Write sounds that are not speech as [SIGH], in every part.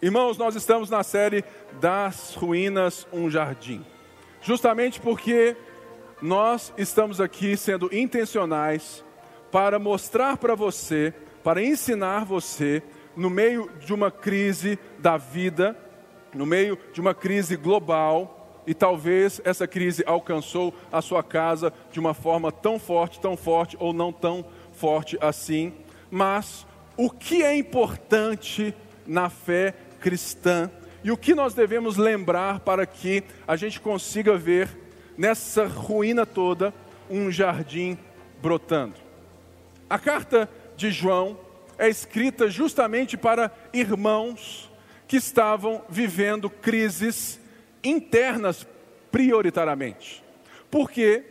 Irmãos, nós estamos na série das ruínas um jardim. Justamente porque nós estamos aqui sendo intencionais para mostrar para você, para ensinar você, no meio de uma crise da vida, no meio de uma crise global, e talvez essa crise alcançou a sua casa de uma forma tão forte, tão forte ou não tão forte assim, mas o que é importante na fé cristã e o que nós devemos lembrar para que a gente consiga ver nessa ruína toda um jardim brotando. A carta de João é escrita justamente para irmãos que estavam vivendo crises internas prioritariamente. Porque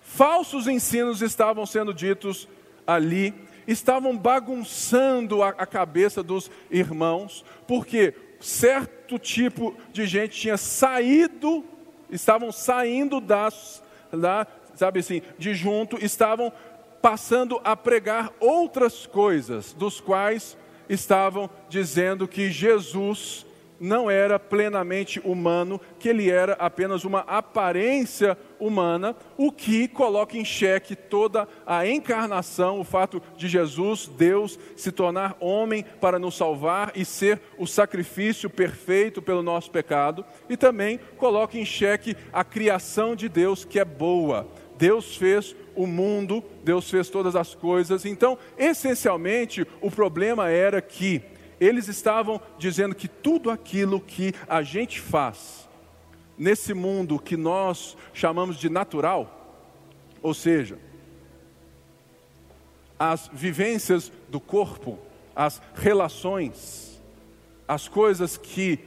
falsos ensinos estavam sendo ditos ali estavam bagunçando a, a cabeça dos irmãos, porque certo tipo de gente tinha saído, estavam saindo das, da, sabe assim, de junto, estavam passando a pregar outras coisas, dos quais estavam dizendo que Jesus não era plenamente humano, que ele era apenas uma aparência humana, o que coloca em xeque toda a encarnação, o fato de Jesus, Deus, se tornar homem para nos salvar e ser o sacrifício perfeito pelo nosso pecado, e também coloca em xeque a criação de Deus, que é boa. Deus fez o mundo, Deus fez todas as coisas. Então, essencialmente, o problema era que eles estavam dizendo que tudo aquilo que a gente faz nesse mundo que nós chamamos de natural, ou seja, as vivências do corpo, as relações, as coisas que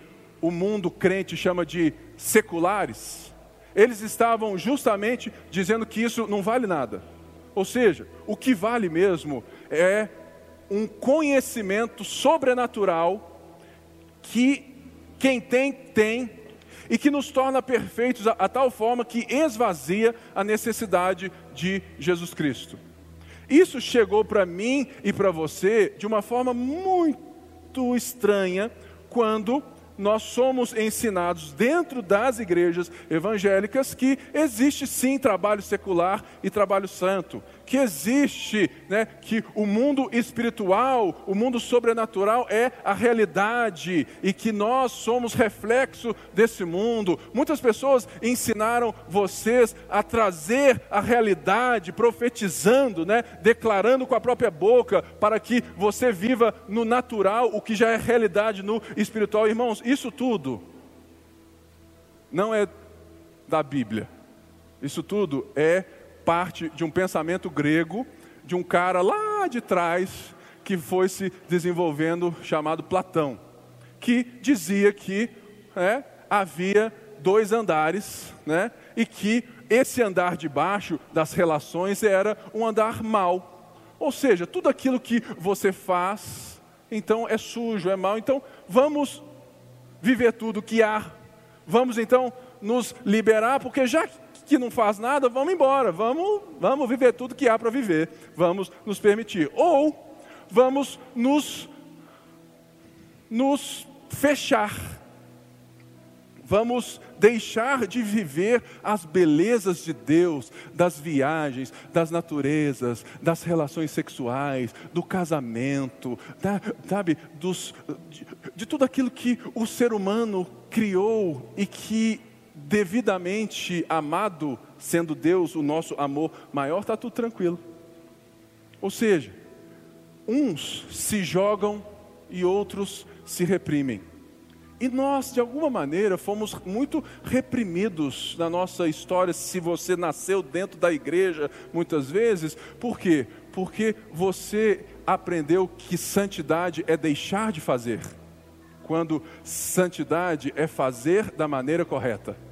o mundo crente chama de seculares, eles estavam justamente dizendo que isso não vale nada. Ou seja, o que vale mesmo é um conhecimento sobrenatural que quem tem, tem, e que nos torna perfeitos a, a tal forma que esvazia a necessidade de Jesus Cristo. Isso chegou para mim e para você de uma forma muito estranha quando nós somos ensinados dentro das igrejas evangélicas que existe sim trabalho secular e trabalho santo, que existe, né, que o mundo espiritual, o mundo sobrenatural é a realidade e que nós somos reflexo desse mundo. Muitas pessoas ensinaram vocês a trazer a realidade, profetizando, né, declarando com a própria boca, para que você viva no natural o que já é realidade no espiritual. Irmãos, isso tudo não é da Bíblia. Isso tudo é parte de um pensamento grego, de um cara lá de trás, que foi se desenvolvendo, chamado Platão, que dizia que é, havia dois andares, né, e que esse andar de baixo das relações era um andar mau. Ou seja, tudo aquilo que você faz, então é sujo, é mau. Então vamos viver tudo que há. Vamos então nos liberar, porque já que não faz nada, vamos embora, vamos, vamos viver tudo que há para viver, vamos nos permitir. Ou vamos nos, nos fechar, vamos deixar de viver as belezas de Deus, das viagens, das naturezas, das relações sexuais, do casamento, da, sabe, dos, de, de tudo aquilo que o ser humano criou e que devidamente amado, sendo Deus o nosso amor maior, está tudo tranquilo. Ou seja, uns se jogam e outros se reprimem. E nós, de alguma maneira, fomos muito reprimidos na nossa história, se você nasceu dentro da igreja, muitas vezes. Por quê? Porque você aprendeu que santidade é deixar de fazer, quando santidade é fazer da maneira correta.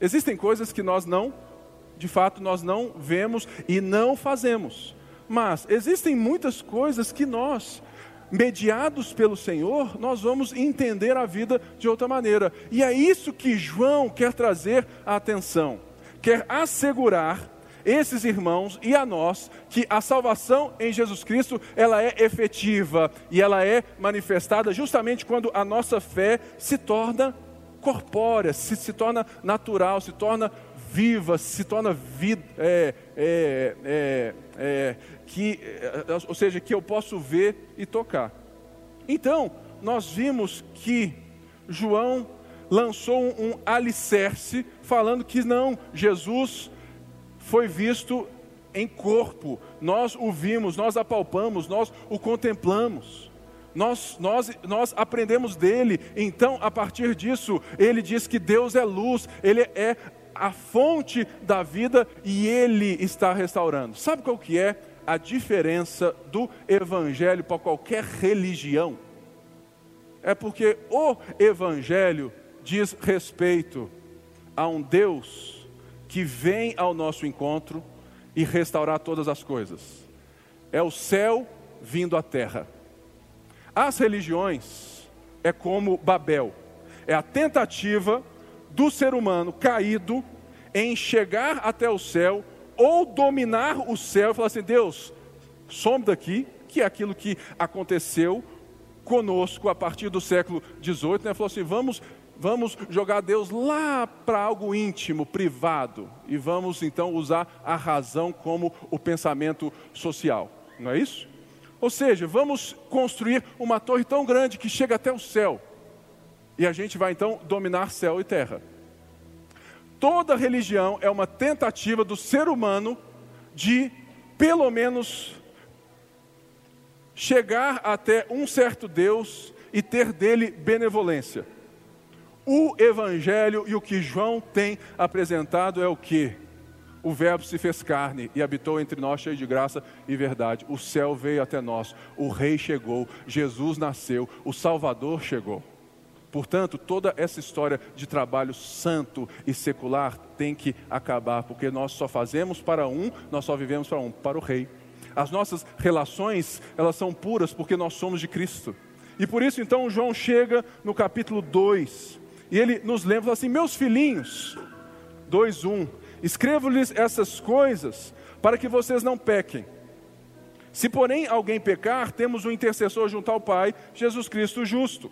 Existem coisas que nós não, de fato, nós não vemos e não fazemos. Mas existem muitas coisas que nós, mediados pelo Senhor, nós vamos entender a vida de outra maneira. E é isso que João quer trazer a atenção. Quer assegurar esses irmãos e a nós que a salvação em Jesus Cristo, ela é efetiva e ela é manifestada justamente quando a nossa fé se torna corpórea, se, se torna natural, se torna viva, se torna vida, é, é, é, é que, é, ou seja, que eu posso ver e tocar. Então, nós vimos que João lançou um, um alicerce falando que não, Jesus foi visto em corpo, nós o vimos, nós apalpamos, nós o contemplamos. Nós, nós, nós aprendemos dele, então a partir disso, ele diz que Deus é luz, ele é a fonte da vida e ele está restaurando. Sabe qual que é a diferença do evangelho para qualquer religião? É porque o evangelho diz respeito a um Deus que vem ao nosso encontro e restaurar todas as coisas. É o céu vindo à terra. As religiões é como Babel, é a tentativa do ser humano caído em chegar até o céu ou dominar o céu e falar assim: Deus, some daqui, que é aquilo que aconteceu conosco a partir do século XVIII, né? falou assim: vamos vamos jogar Deus lá para algo íntimo, privado, e vamos então usar a razão como o pensamento social, não é isso? Ou seja, vamos construir uma torre tão grande que chega até o céu, e a gente vai então dominar céu e terra. Toda religião é uma tentativa do ser humano de, pelo menos, chegar até um certo Deus e ter dele benevolência. O Evangelho e o que João tem apresentado é o que? O Verbo se fez carne e habitou entre nós, cheio de graça e verdade. O céu veio até nós, o Rei chegou, Jesus nasceu, o Salvador chegou. Portanto, toda essa história de trabalho santo e secular tem que acabar, porque nós só fazemos para um, nós só vivemos para um, para o Rei. As nossas relações, elas são puras porque nós somos de Cristo. E por isso, então, João chega no capítulo 2 e ele nos lembra assim: Meus filhinhos, 2:1, escrevo-lhes essas coisas para que vocês não pequem. Se porém alguém pecar, temos um intercessor junto ao Pai, Jesus Cristo justo.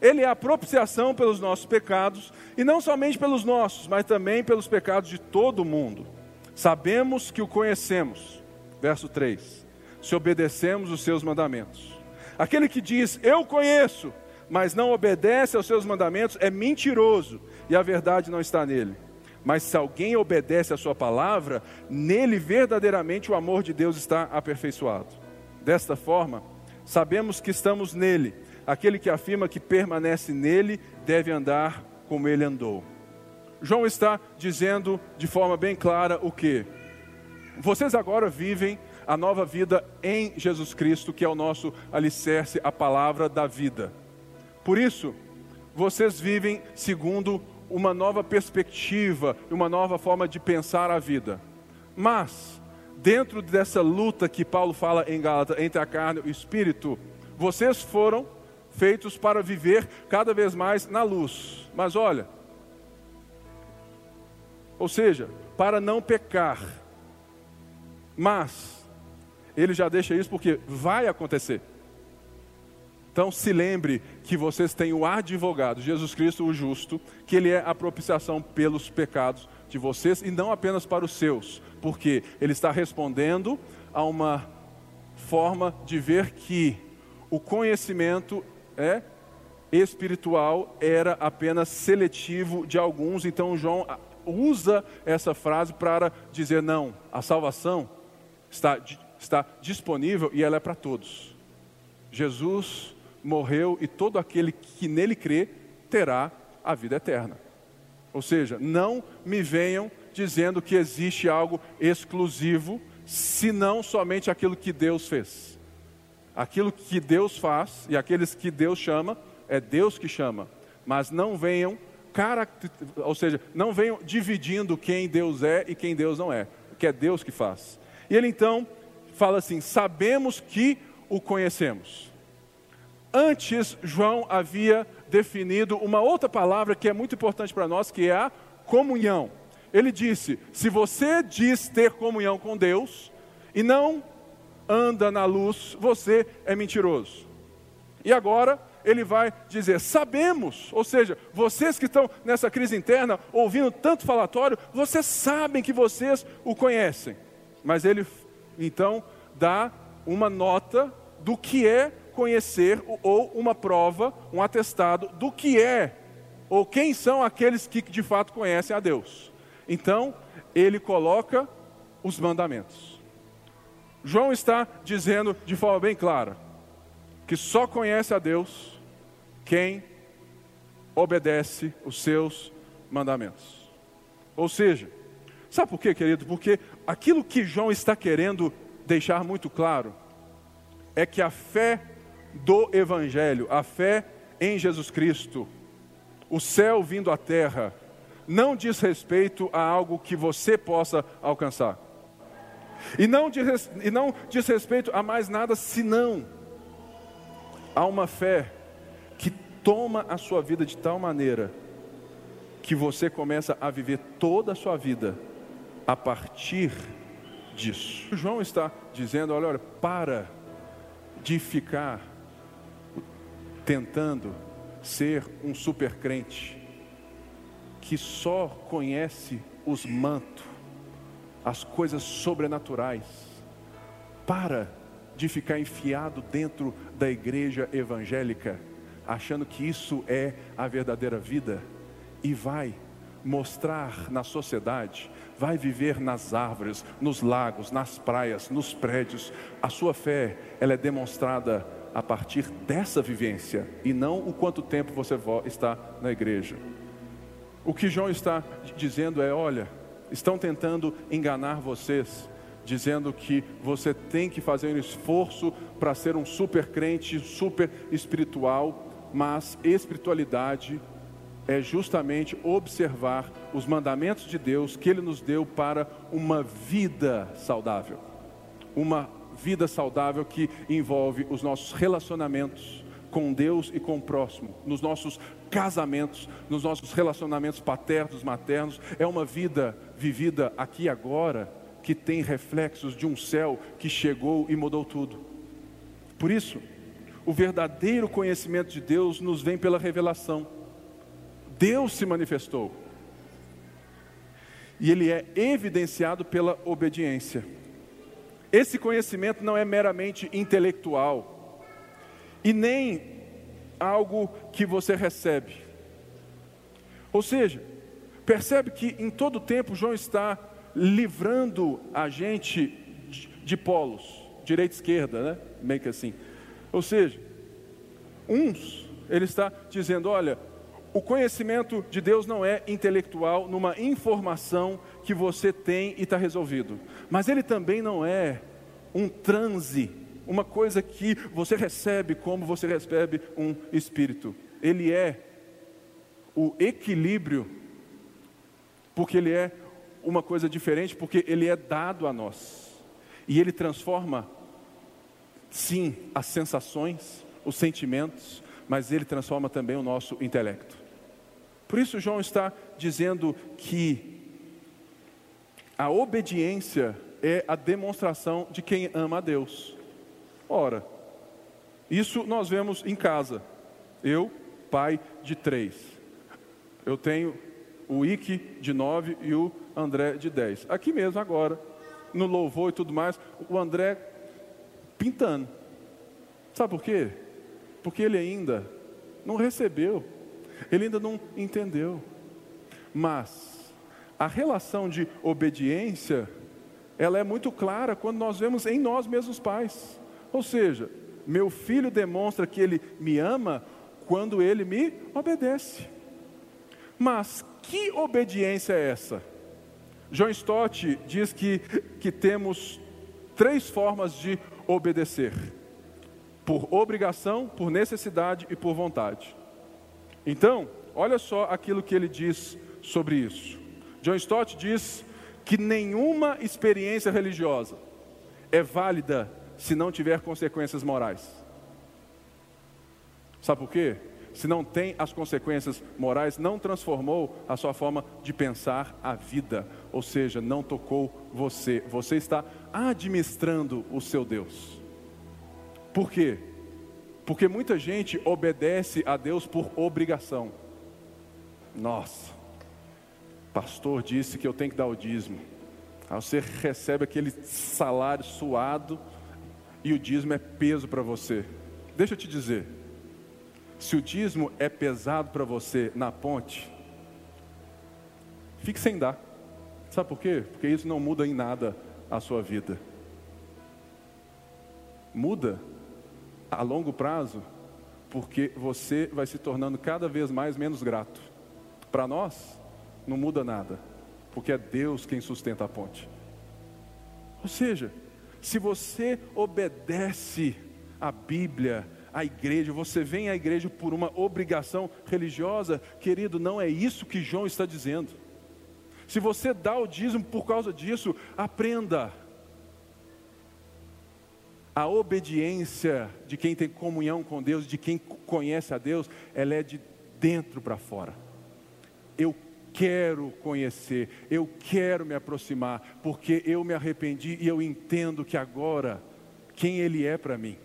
Ele é a propiciação pelos nossos pecados, e não somente pelos nossos, mas também pelos pecados de todo o mundo. Sabemos que o conhecemos. Verso 3. Se obedecemos os seus mandamentos. Aquele que diz, Eu conheço, mas não obedece aos seus mandamentos, é mentiroso e a verdade não está nele. Mas se alguém obedece à sua palavra, nele verdadeiramente o amor de Deus está aperfeiçoado. Desta forma, sabemos que estamos nele. Aquele que afirma que permanece nele deve andar como ele andou. João está dizendo de forma bem clara o que? Vocês agora vivem a nova vida em Jesus Cristo, que é o nosso alicerce, a palavra da vida. Por isso, vocês vivem segundo uma nova perspectiva, uma nova forma de pensar a vida. Mas, dentro dessa luta que Paulo fala em Gálatas entre a carne e o espírito, vocês foram feitos para viver cada vez mais na luz. Mas olha, ou seja, para não pecar. Mas, ele já deixa isso porque vai acontecer. Então se lembre que vocês têm o advogado, Jesus Cristo o justo, que ele é a propiciação pelos pecados de vocês e não apenas para os seus, porque ele está respondendo a uma forma de ver que o conhecimento é espiritual era apenas seletivo de alguns, então João usa essa frase para dizer não, a salvação está, está disponível e ela é para todos. Jesus morreu e todo aquele que nele crê terá a vida eterna. Ou seja, não me venham dizendo que existe algo exclusivo, senão somente aquilo que Deus fez. Aquilo que Deus faz e aqueles que Deus chama, é Deus que chama. Mas não venham, ou seja, não venham dividindo quem Deus é e quem Deus não é, que é Deus que faz. E ele então fala assim: sabemos que o conhecemos. Antes, João havia definido uma outra palavra que é muito importante para nós, que é a comunhão. ele disse: se você diz ter comunhão com Deus e não anda na luz, você é mentiroso. E agora ele vai dizer: sabemos, ou seja, vocês que estão nessa crise interna, ouvindo tanto falatório, vocês sabem que vocês o conhecem. Mas ele então dá uma nota do que é conhecer ou uma prova, um atestado do que é ou quem são aqueles que de fato conhecem a Deus. Então, ele coloca os mandamentos. João está dizendo de forma bem clara que só conhece a Deus quem obedece os seus mandamentos. Ou seja, sabe por quê, querido? Porque aquilo que João está querendo deixar muito claro é que a fé do Evangelho, a fé em Jesus Cristo, o céu vindo à terra, não diz respeito a algo que você possa alcançar. E não, diz, e não diz respeito a mais nada senão a uma fé que toma a sua vida de tal maneira que você começa a viver toda a sua vida a partir disso. João está dizendo: olha, olha, para de ficar tentando ser um super crente que só conhece os mantos, as coisas sobrenaturais. Para de ficar enfiado dentro da igreja evangélica, achando que isso é a verdadeira vida, e vai mostrar na sociedade, vai viver nas árvores, nos lagos, nas praias, nos prédios. A sua fé, ela é demonstrada a partir dessa vivência e não o quanto tempo você está na igreja. O que João está dizendo é: olha, estão tentando enganar vocês, dizendo que você tem que fazer um esforço para ser um super crente, super espiritual, mas espiritualidade é justamente observar os mandamentos de Deus que Ele nos deu para uma vida saudável, uma vida saudável que envolve os nossos relacionamentos com Deus e com o próximo, nos nossos casamentos, nos nossos relacionamentos paternos, maternos. É uma vida vivida aqui e agora que tem reflexos de um céu que chegou e mudou tudo. Por isso, o verdadeiro conhecimento de Deus nos vem pela revelação. Deus se manifestou. E ele é evidenciado pela obediência. Esse conhecimento não é meramente intelectual e nem algo que você recebe. Ou seja, percebe que em todo tempo João está livrando a gente de polos, direita e esquerda, né? Meio que assim. Ou seja, uns, ele está dizendo: olha, o conhecimento de Deus não é intelectual, numa informação que você tem e está resolvido. Mas ele também não é um transe, uma coisa que você recebe como você recebe um espírito. Ele é o equilíbrio, porque ele é uma coisa diferente, porque ele é dado a nós. E ele transforma, sim, as sensações, os sentimentos, mas ele transforma também o nosso intelecto. Por isso, João está dizendo que a obediência é a demonstração de quem ama a Deus. Ora, isso nós vemos em casa. Eu, pai de três. Eu tenho o Ike de nove e o André de dez. Aqui mesmo agora, no louvor e tudo mais, o André pintando. Sabe por quê? Porque ele ainda não recebeu, ele ainda não entendeu. Mas a relação de obediência, ela é muito clara quando nós vemos em nós mesmos pais. Ou seja, meu filho demonstra que ele me ama quando ele me obedece. Mas que obediência é essa? John Stott diz que, que temos três formas de obedecer: por obrigação, por necessidade e por vontade. Então, olha só aquilo que ele diz sobre isso. John Stott diz que nenhuma experiência religiosa é válida se não tiver consequências morais. Sabe por quê? se não tem as consequências morais, não transformou a sua forma de pensar a vida, ou seja, não tocou você. Você está administrando o seu Deus. Por quê? Porque muita gente obedece a Deus por obrigação. Nossa, pastor disse que eu tenho que dar o dízimo. Aí você recebe aquele salário suado e o dízimo é peso para você. Deixa eu te dizer, se o dízimo é pesado para você na ponte, fique sem dar. Sabe por quê? Porque isso não muda em nada a sua vida. Muda a longo prazo, porque você vai se tornando cada vez mais menos grato. Para nós, não muda nada, porque é Deus quem sustenta a ponte. Ou seja, se você obedece a Bíblia, à igreja, você vem à igreja por uma obrigação religiosa, querido, não é isso que João está dizendo. Se você dá o dízimo por causa disso, aprenda. A obediência de quem tem comunhão com Deus, de quem conhece a Deus, ela é de dentro para fora. Eu quero conhecer, eu quero me aproximar, porque eu me arrependi e eu entendo que agora quem Ele é para mim.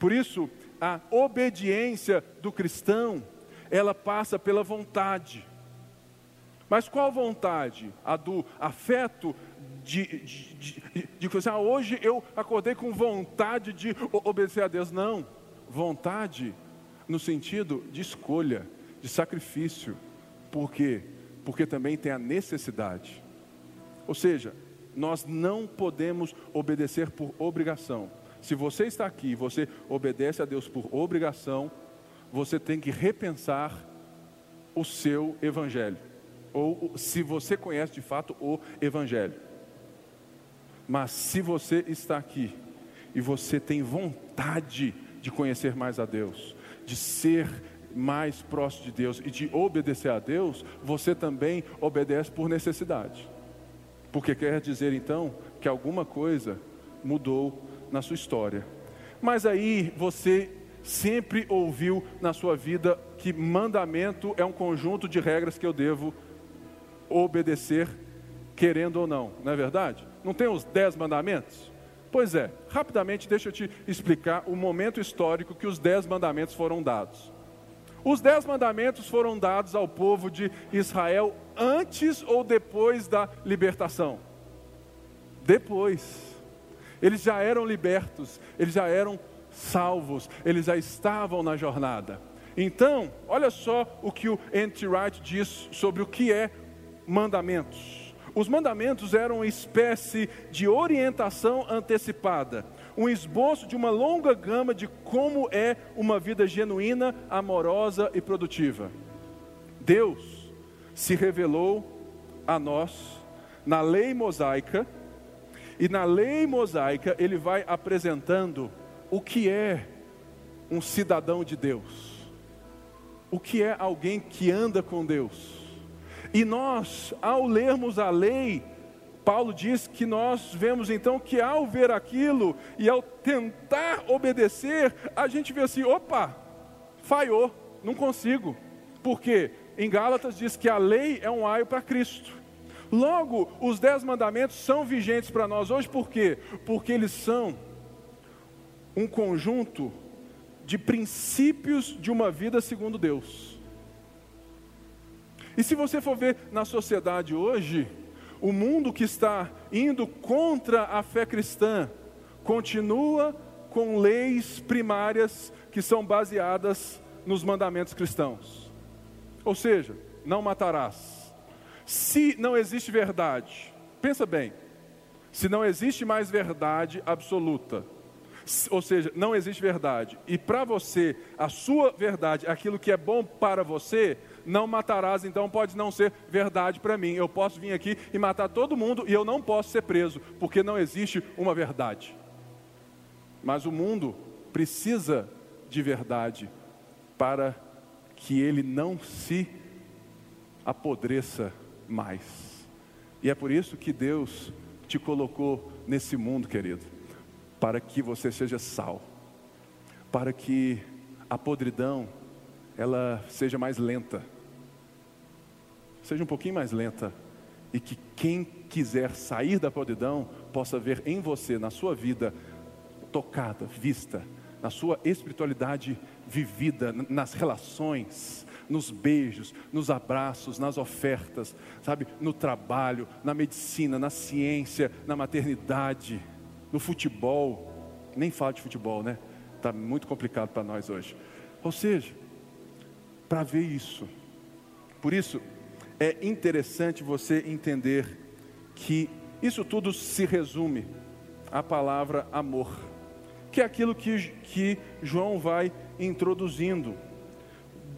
Por isso, a obediência do cristão, ela passa pela vontade. Mas qual vontade? A do afeto de, de, de, de assim, ah, hoje eu acordei com vontade de obedecer a Deus. Não, vontade no sentido de escolha, de sacrifício. Por quê? Porque também tem a necessidade. Ou seja, nós não podemos obedecer por obrigação. Se você está aqui e você obedece a Deus por obrigação, você tem que repensar o seu evangelho. Ou se você conhece de fato o evangelho. Mas se você está aqui e você tem vontade de conhecer mais a Deus, de ser mais próximo de Deus e de obedecer a Deus, você também obedece por necessidade. Porque quer dizer então que alguma coisa mudou na sua história. Mas aí você sempre ouviu na sua vida que mandamento é um conjunto de regras que eu devo obedecer, querendo ou não, não é verdade? Não tem os dez mandamentos? Pois é, rapidamente deixa eu te explicar o momento histórico que os dez mandamentos foram dados. Os dez mandamentos foram dados ao povo de Israel antes ou depois da libertação? Depois. Eles já eram libertos, eles já eram salvos, eles já estavam na jornada. Então, olha só o que o N.T. Wright diz sobre o que é mandamentos. Os mandamentos eram uma espécie de orientação antecipada, um esboço de uma longa gama de como é uma vida genuína, amorosa e produtiva. Deus se revelou a nós na lei mosaica, e na lei mosaica ele vai apresentando o que é um cidadão de Deus, o que é alguém que anda com Deus. E nós, ao lermos a lei, Paulo diz que nós vemos então que ao ver aquilo e ao tentar obedecer, a gente vê assim: opa, falhou, não consigo. Por quê? Em Gálatas diz que a lei é um aio para Cristo. Logo, os dez mandamentos são vigentes para nós hoje, por quê? Porque eles são um conjunto de princípios de uma vida segundo Deus. E se você for ver na sociedade hoje, o mundo que está indo contra a fé cristã continua com leis primárias que são baseadas nos mandamentos cristãos. Ou seja, não matarás se não existe verdade, pensa bem, se não existe mais verdade absoluta, ou seja, não existe verdade, e para você, a sua verdade, aquilo que é bom para você, não matarás, então pode não ser verdade para mim. Eu posso vir aqui e matar todo mundo e eu não posso ser preso, porque não existe uma verdade. Mas o mundo precisa de verdade para que ele não se apodreça mais. E é por isso que Deus te colocou nesse mundo, querido, para que você seja sal, para que a podridão ela seja mais lenta. Seja um pouquinho mais lenta. E que quem quiser sair da podridão possa ver em você, na sua vida, tocada, vista, na sua espiritualidade vivida, nas relações, nos beijos, nos abraços, nas ofertas, sabe, no trabalho, na medicina, na ciência, na maternidade, no futebol. Nem fala de futebol, né? Está muito complicado para nós hoje. Ou seja, para ver isso. Por isso, é interessante você entender que isso tudo se resume à palavra amor, que é aquilo que, que João vai introduzindo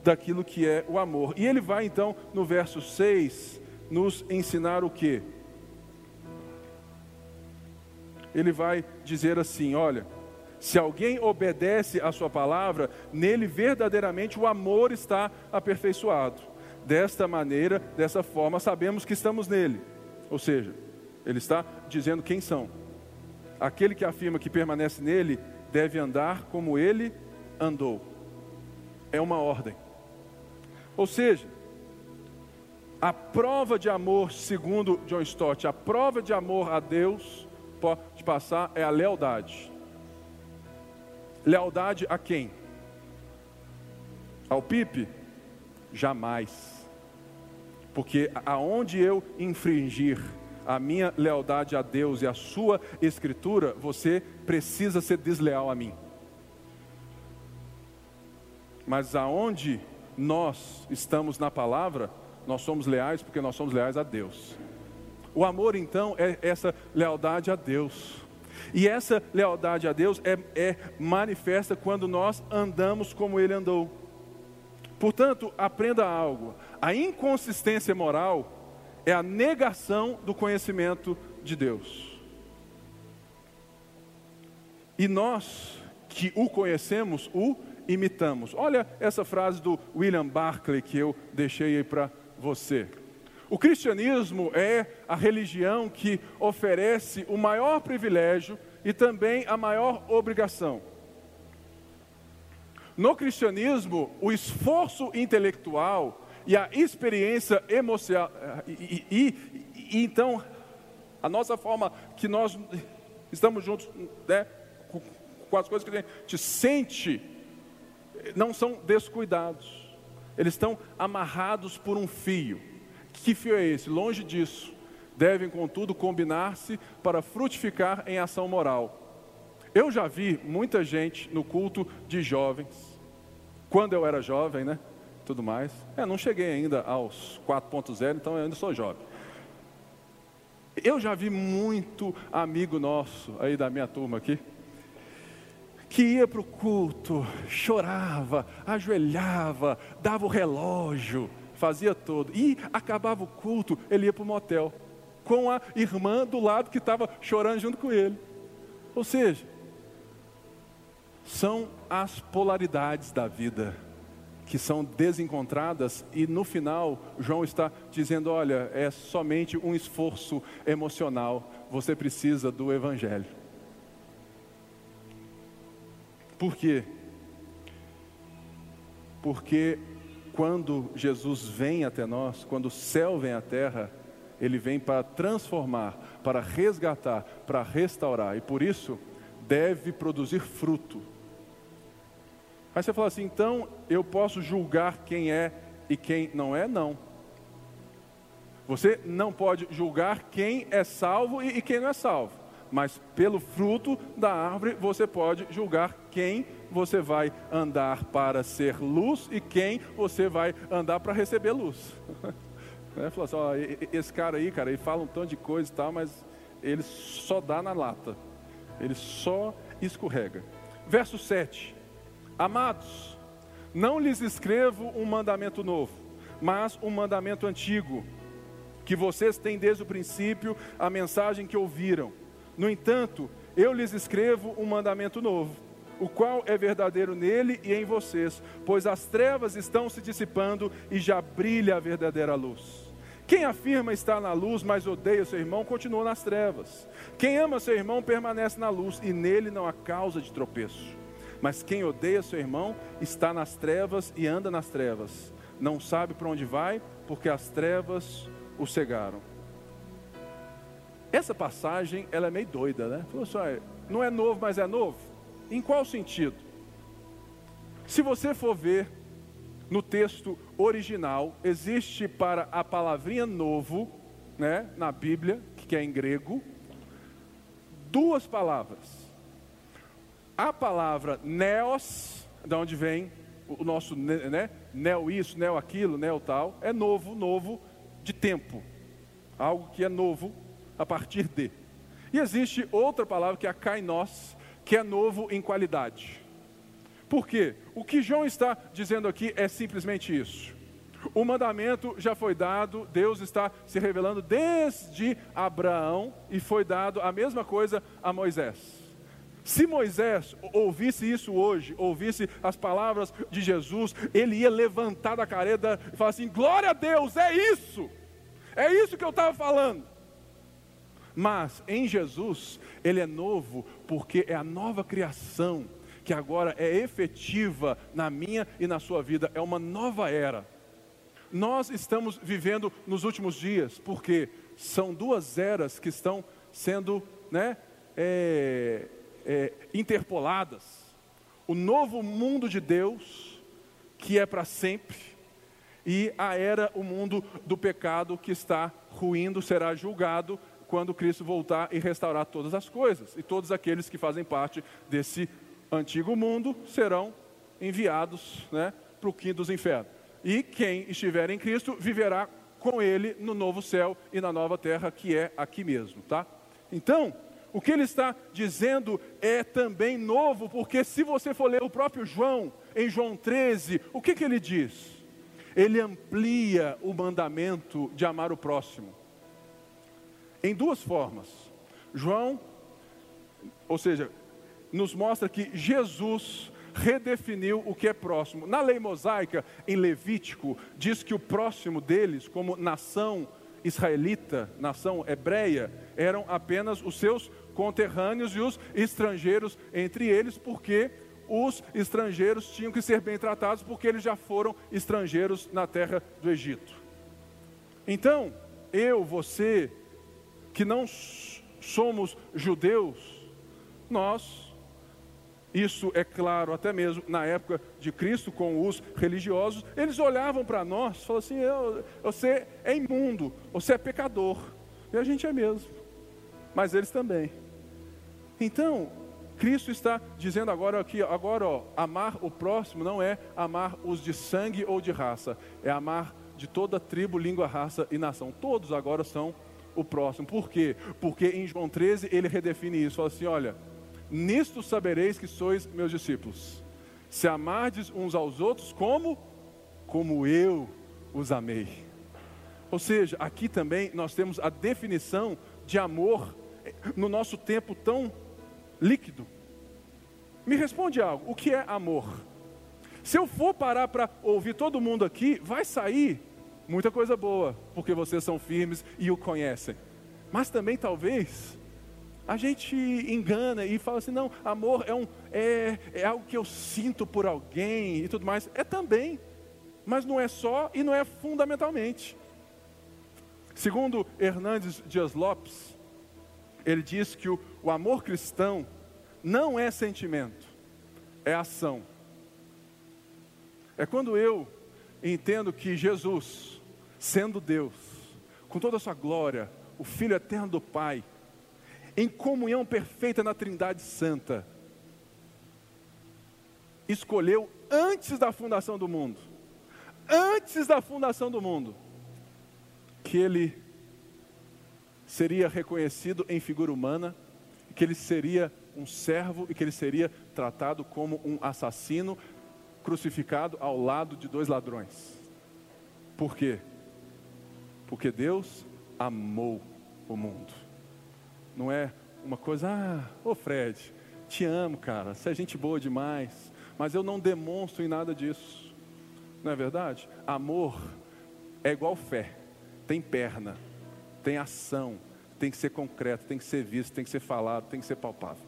daquilo que é o amor. E ele vai então, no verso 6, nos ensinar o que? Ele vai dizer assim: olha, se alguém obedece à sua palavra, nele verdadeiramente o amor está aperfeiçoado. Desta maneira, dessa forma, sabemos que estamos nele. Ou seja, ele está dizendo quem são. Aquele que afirma que permanece nele deve andar como ele andou. É uma ordem. Ou seja, a prova de amor, segundo John Stott, a prova de amor a Deus pode passar é a lealdade. Lealdade a quem? Ao Pipe? Jamais. Porque aonde eu infringir a minha lealdade a Deus e a sua escritura, você precisa ser desleal a mim. Mas aonde nós estamos na palavra, nós somos leais porque nós somos leais a Deus. O amor, então, é essa lealdade a Deus. E essa lealdade a Deus é, é manifesta quando nós andamos como Ele andou. Portanto, aprenda algo: a inconsistência moral é a negação do conhecimento de Deus. E nós que o conhecemos, o imitamos. Olha essa frase do William Barclay que eu deixei aí para você. O cristianismo é a religião que oferece o maior privilégio e também a maior obrigação. No cristianismo, o esforço intelectual e a experiência emocional, e, e, e, então, a nossa forma que nós estamos juntos né, com, com as coisas que a gente sente não são descuidados, eles estão amarrados por um fio. Que fio é esse? Longe disso. Devem, contudo, combinar-se para frutificar em ação moral. Eu já vi muita gente no culto de jovens, quando eu era jovem, né? Tudo mais. É, não cheguei ainda aos 4.0, então eu ainda sou jovem. Eu já vi muito amigo nosso aí da minha turma aqui, que ia para o culto, chorava, ajoelhava, dava o relógio, fazia tudo. E acabava o culto, ele ia para o motel, com a irmã do lado que estava chorando junto com ele. Ou seja, são as polaridades da vida que são desencontradas e no final João está dizendo, olha, é somente um esforço emocional, você precisa do evangelho. Por quê? Porque quando Jesus vem até nós, quando o céu vem à terra, ele vem para transformar, para resgatar, para restaurar, e por isso deve produzir fruto. Aí você fala assim, então eu posso julgar quem é e quem não é? Não. Você não pode julgar quem é salvo e quem não é salvo mas pelo fruto da árvore você pode julgar quem você vai andar para ser luz e quem você vai andar para receber luz. [LAUGHS] É, falou assim, ó, esse cara aí, cara, ele fala um tanto de coisa e tal, mas ele só dá na lata, ele só escorrega. Verso 7: Amados, não lhes escrevo um mandamento novo, mas um mandamento antigo, que vocês têm desde o princípio a mensagem que ouviram. No entanto, eu lhes escrevo um mandamento novo, o qual é verdadeiro nele e em vocês, pois as trevas estão se dissipando e já brilha a verdadeira luz. Quem afirma estar na luz, mas odeia seu irmão, continua nas trevas. Quem ama seu irmão permanece na luz e nele não há causa de tropeço. Mas quem odeia seu irmão está nas trevas e anda nas trevas. Não sabe para onde vai, porque as trevas o cegaram. Essa passagem, ela é meio doida, né? Falou só, assim, não é novo, mas é novo. Em qual sentido? Se você for ver no texto original, existe para a palavrinha novo, né, na Bíblia, que é em grego, duas palavras. A palavra neos, de onde vem o nosso né, neo isso, neo aquilo, neo tal, é novo, novo de tempo. Algo que é novo a partir de. E existe outra palavra que é a kainos, que é novo em qualidade. Por quê? O que João está dizendo aqui é simplesmente isso. O mandamento já foi dado, Deus está se revelando desde Abraão e foi dado a mesma coisa a Moisés. Se Moisés ouvisse isso hoje, ouvisse as palavras de Jesus, ele ia levantar da careta e falar assim: glória a Deus, é isso, é isso que eu estava falando. Mas em Jesus, ele é novo, porque é a nova criação que agora é efetiva na minha e na sua vida, é uma nova era. Nós estamos vivendo nos últimos dias, porque são duas eras que estão sendo né, é, é, interpoladas. O novo mundo de Deus, que é para sempre, e a era, o mundo do pecado que está ruindo, será julgado quando Cristo voltar e restaurar todas as coisas. E todos aqueles que fazem parte desse antigo mundo serão enviados né, para o quinto dos infernos. E quem estiver em Cristo viverá com ele no novo céu e na nova terra que é aqui mesmo, tá? Então, o que ele está dizendo é também novo, porque se você for ler o próprio João, em João 13, o que, que ele diz? Ele amplia o mandamento de amar o próximo. Em duas formas. João, ou seja, nos mostra que Jesus redefiniu o que é próximo. Na lei mosaica, em Levítico, diz que o próximo deles, como nação israelita, nação hebreia, eram apenas os seus conterrâneos e os estrangeiros entre eles, porque os estrangeiros tinham que ser bem tratados, porque eles já foram estrangeiros na terra do Egito. Então, eu, você, que não somos judeus, nós isso é claro até mesmo na época de Cristo com os religiosos. Eles olhavam para nós e falavam assim: você é imundo, você é pecador. E a gente é mesmo. Mas eles também. Então, Cristo está dizendo agora que agora ó, amar o próximo não é amar os de sangue ou de raça, é amar de toda tribo, língua, raça e nação. Todos agora são o próximo. Por quê? Porque em João 13 ele redefine isso. Fala assim: olha, Nisto sabereis que sois meus discípulos, se amardes uns aos outros como como eu os amei. Ou seja, aqui também nós temos a definição de amor no nosso tempo tão líquido. Me responde algo: o que é amor? Se eu for parar para ouvir todo mundo aqui, vai sair muita coisa boa, porque vocês são firmes e o conhecem. Mas também talvez a gente engana e fala assim: não, amor é, um, é, é algo que eu sinto por alguém e tudo mais. É também, mas não é só e não é fundamentalmente. Segundo Hernandes Dias Lopes, ele diz que o, o amor cristão não é sentimento, é ação. É quando eu entendo que Jesus, sendo Deus, com toda a sua glória, o Filho eterno do Pai, em comunhão perfeita na Trindade Santa, escolheu antes da fundação do mundo, antes da fundação do mundo, que ele seria reconhecido em figura humana, que ele seria um servo e que ele seria tratado como um assassino crucificado ao lado de dois ladrões. Por quê? Porque Deus amou o mundo. Não é uma coisa, ah, ô Fred, te amo, cara, você é gente boa demais, mas eu não demonstro em nada disso. Não é verdade? Amor é igual fé, tem perna, tem ação, tem que ser concreto, tem que ser visto, tem que ser falado, tem que ser palpável.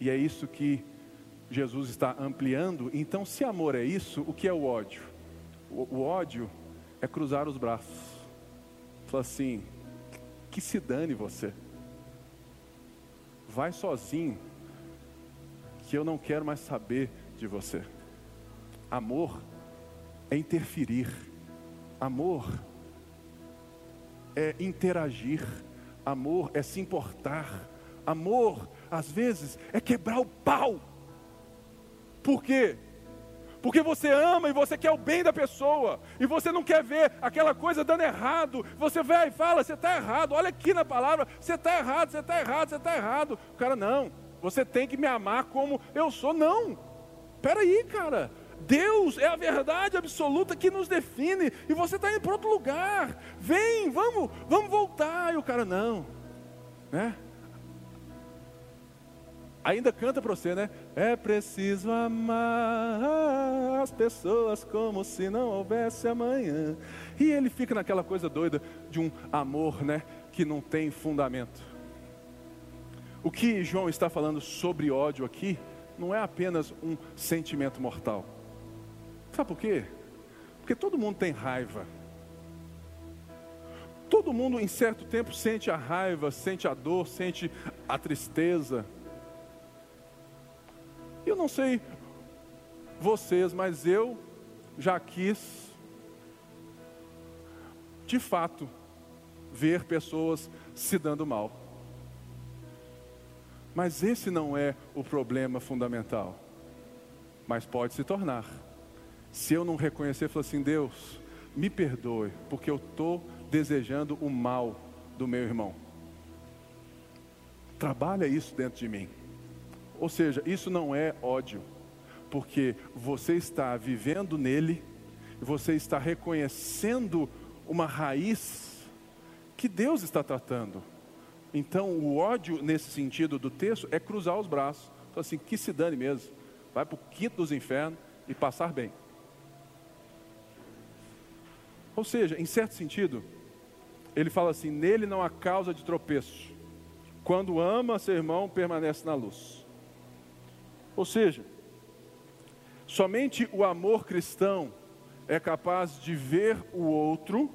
E é isso que Jesus está ampliando. Então, se amor é isso, o que é o ódio? O, o ódio é cruzar os braços. Falar assim: que se dane você. Vai sozinho, que eu não quero mais saber de você. Amor é interferir. Amor é interagir. Amor é se importar. Amor, às vezes, é quebrar o pau. Por quê? Porque você ama e você quer o bem da pessoa, e você não quer ver aquela coisa dando errado. Você vai e fala: você está errado, olha aqui na palavra, você está errado, você está errado, você está errado. O cara, não, você tem que me amar como eu sou. Não, peraí, cara, Deus é a verdade absoluta que nos define, e você está indo para outro lugar. Vem, vamos, vamos voltar. E o cara, não, né? Ainda canta para você, né? É preciso amar as pessoas como se não houvesse amanhã. E ele fica naquela coisa doida de um amor, né? Que não tem fundamento. O que João está falando sobre ódio aqui não é apenas um sentimento mortal Sabe por quê? Porque todo mundo tem raiva. Todo mundo, em certo tempo, sente a raiva, sente a dor, sente a tristeza. Eu não sei vocês, mas eu já quis, de fato, ver pessoas se dando mal. Mas esse não é o problema fundamental. Mas pode se tornar se eu não reconhecer, falar assim, Deus, me perdoe, porque eu estou desejando o mal do meu irmão. Trabalha isso dentro de mim. Ou seja, isso não é ódio, porque você está vivendo nele, você está reconhecendo uma raiz que Deus está tratando. Então, o ódio, nesse sentido do texto, é cruzar os braços. Falar assim, que se dane mesmo. Vai para o quinto dos infernos e passar bem. Ou seja, em certo sentido, ele fala assim: nele não há causa de tropeço. Quando ama seu irmão, permanece na luz. Ou seja, somente o amor cristão é capaz de ver o outro.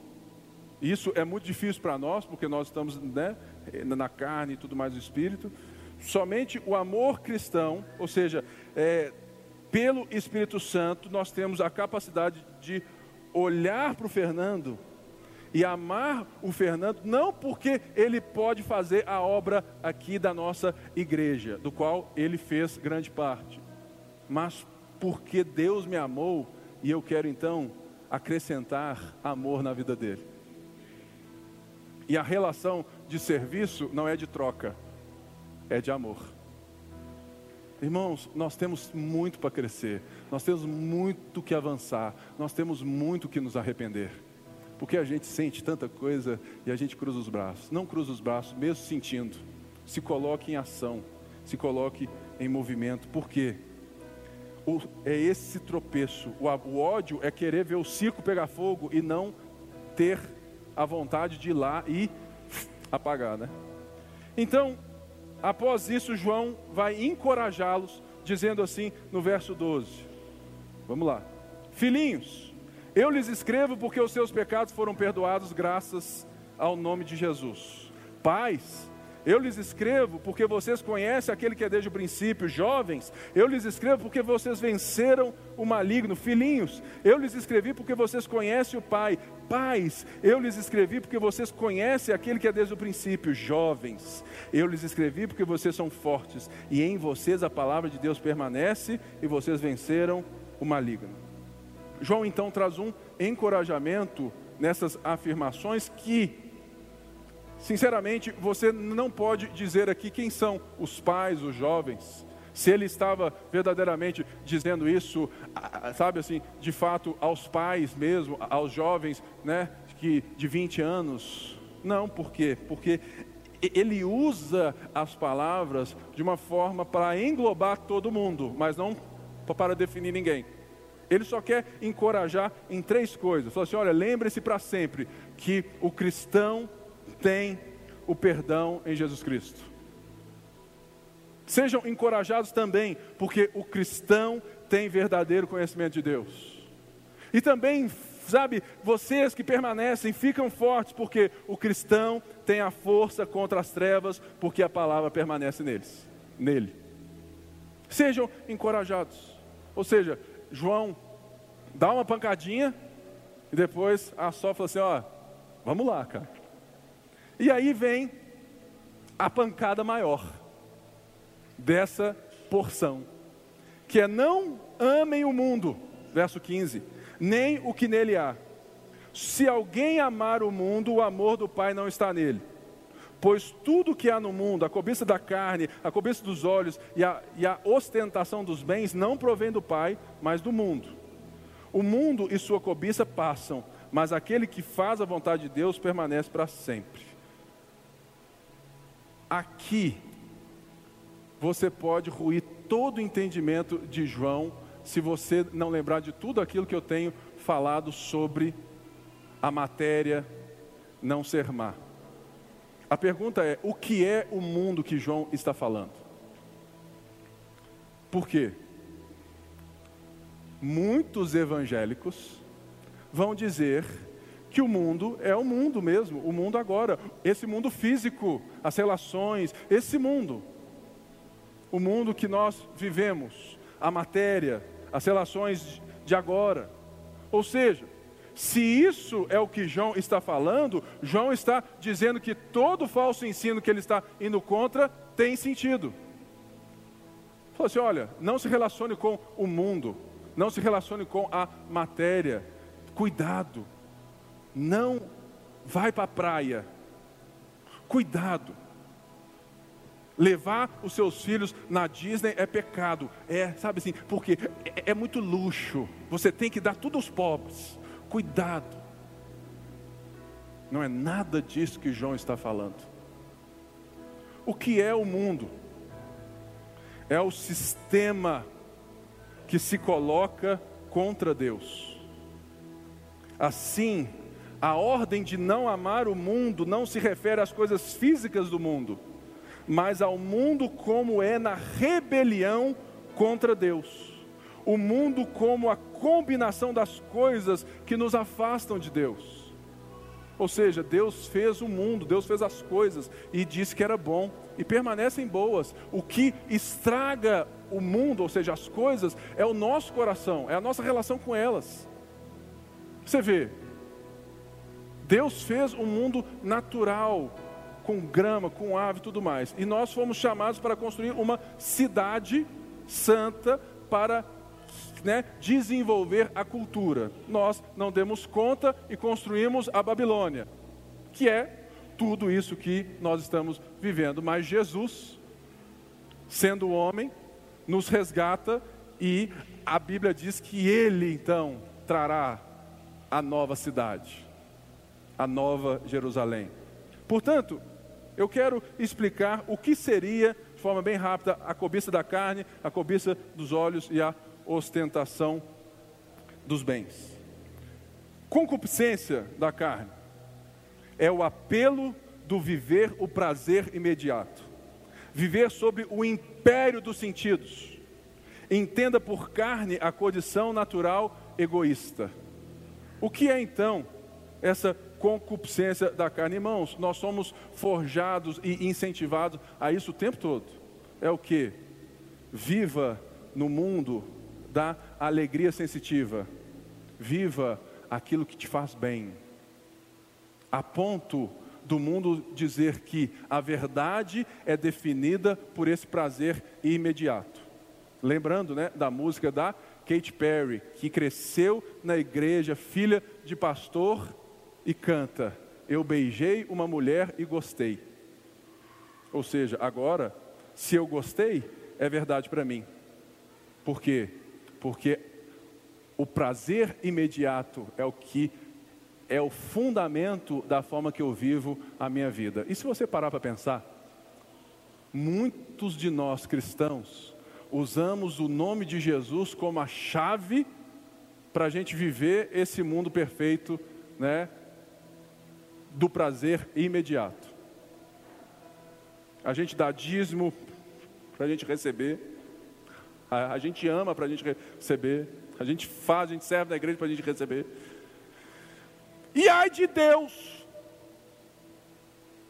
Isso é muito difícil para nós, porque nós estamos né, na carne e tudo mais do espírito. Somente o amor cristão, ou seja, é, pelo Espírito Santo, nós temos a capacidade de olhar para o Fernando e amar o Fernando, não porque ele pode fazer a obra aqui da nossa igreja, do qual ele fez grande parte, mas porque Deus me amou e eu quero então acrescentar amor na vida dele. E a relação de serviço não é de troca, é de amor. Irmãos, nós temos muito para crescer, nós temos muito que avançar, nós temos muito que nos arrepender. Porque a gente sente tanta coisa e a gente cruza os braços. Não cruza os braços, mesmo sentindo. Se coloque em ação, se coloque em movimento. Por quê? O, é esse tropeço. O, o ódio é querer ver o circo pegar fogo e não ter a vontade de ir lá e apagar, né? Então, Após isso, João vai encorajá-los, dizendo assim no verso 12: Vamos lá. Filhinhos, eu lhes escrevo porque os seus pecados foram perdoados graças ao nome de Jesus. Pais, eu lhes escrevo porque vocês conhecem aquele que é desde o princípio, jovens. Eu lhes escrevo porque vocês venceram o maligno. Filhinhos, eu lhes escrevi porque vocês conhecem o Pai. Pais, eu lhes escrevi porque vocês conhecem aquele que é desde o princípio. Jovens, eu lhes escrevi porque vocês são fortes e em vocês a palavra de Deus permanece e vocês venceram o maligno. João então traz um encorajamento nessas afirmações que Sinceramente, você não pode dizer aqui quem são os pais, os jovens. Se ele estava verdadeiramente dizendo isso, sabe assim, de fato, aos pais mesmo, aos jovens, né, que de 20 anos. Não, por quê? Porque ele usa as palavras de uma forma para englobar todo mundo, mas não para definir ninguém. Ele só quer encorajar em três coisas. Fala assim: olha, lembre-se para sempre que o cristão tem o perdão em Jesus Cristo. Sejam encorajados também, porque o cristão tem verdadeiro conhecimento de Deus. E também, sabe, vocês que permanecem, ficam fortes, porque o cristão tem a força contra as trevas, porque a palavra permanece neles, nele. Sejam encorajados. Ou seja, João dá uma pancadinha e depois a Só fala assim: ó, vamos lá, cara. E aí vem a pancada maior dessa porção, que é não amem o mundo, verso 15, nem o que nele há. Se alguém amar o mundo, o amor do Pai não está nele. Pois tudo que há no mundo, a cobiça da carne, a cobiça dos olhos e a, e a ostentação dos bens, não provém do Pai, mas do mundo. O mundo e sua cobiça passam, mas aquele que faz a vontade de Deus permanece para sempre. Aqui você pode ruir todo o entendimento de João se você não lembrar de tudo aquilo que eu tenho falado sobre a matéria não ser má. A pergunta é: o que é o mundo que João está falando? Por quê? Muitos evangélicos vão dizer que o mundo é o mundo mesmo, o mundo agora, esse mundo físico, as relações, esse mundo o mundo que nós vivemos, a matéria, as relações de agora. Ou seja, se isso é o que João está falando, João está dizendo que todo falso ensino que ele está indo contra tem sentido. Falou assim: olha, não se relacione com o mundo, não se relacione com a matéria, cuidado, não vai para a praia, cuidado. Levar os seus filhos na Disney é pecado. É, sabe assim, porque é, é muito luxo. Você tem que dar tudo aos pobres. Cuidado. Não é nada disso que João está falando. O que é o mundo? É o sistema que se coloca contra Deus. Assim, a ordem de não amar o mundo não se refere às coisas físicas do mundo mas ao mundo como é na rebelião contra Deus. O mundo como a combinação das coisas que nos afastam de Deus. Ou seja, Deus fez o mundo, Deus fez as coisas e disse que era bom e permanecem boas. O que estraga o mundo, ou seja, as coisas, é o nosso coração, é a nossa relação com elas. Você vê, Deus fez um mundo natural, com grama, com ave e tudo mais. E nós fomos chamados para construir uma cidade santa para né, desenvolver a cultura. Nós não demos conta e construímos a Babilônia, que é tudo isso que nós estamos vivendo. Mas Jesus, sendo homem, nos resgata e a Bíblia diz que ele então trará a nova cidade, a nova Jerusalém. Portanto, eu quero explicar o que seria, de forma bem rápida, a cobiça da carne, a cobiça dos olhos e a ostentação dos bens. Concupiscência da carne é o apelo do viver o prazer imediato, viver sob o império dos sentidos. Entenda por carne a condição natural egoísta. O que é então essa concupiscência da carne. Irmãos, nós somos forjados e incentivados a isso o tempo todo. É o que? Viva no mundo da alegria sensitiva. Viva aquilo que te faz bem. A ponto do mundo dizer que a verdade é definida por esse prazer imediato. Lembrando né, da música da Kate Perry, que cresceu na igreja, filha de pastor e canta: Eu beijei uma mulher e gostei. Ou seja, agora, se eu gostei, é verdade para mim. Por quê? Porque o prazer imediato é o que é o fundamento da forma que eu vivo a minha vida. E se você parar para pensar, muitos de nós cristãos usamos o nome de Jesus como a chave para a gente viver esse mundo perfeito, né? do prazer imediato. A gente dá dízimo para a gente receber. A, a gente ama para a gente receber. A gente faz, a gente serve na igreja para a gente receber. E ai de Deus,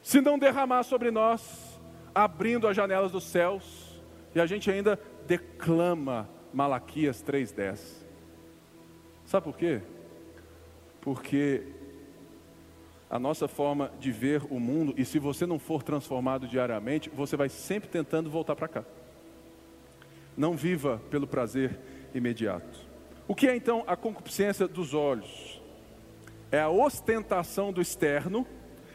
se não derramar sobre nós, abrindo as janelas dos céus, e a gente ainda declama Malaquias 3,10. Sabe por quê? Porque a nossa forma de ver o mundo, e se você não for transformado diariamente, você vai sempre tentando voltar para cá. Não viva pelo prazer imediato. O que é então a concupiscência dos olhos? É a ostentação do externo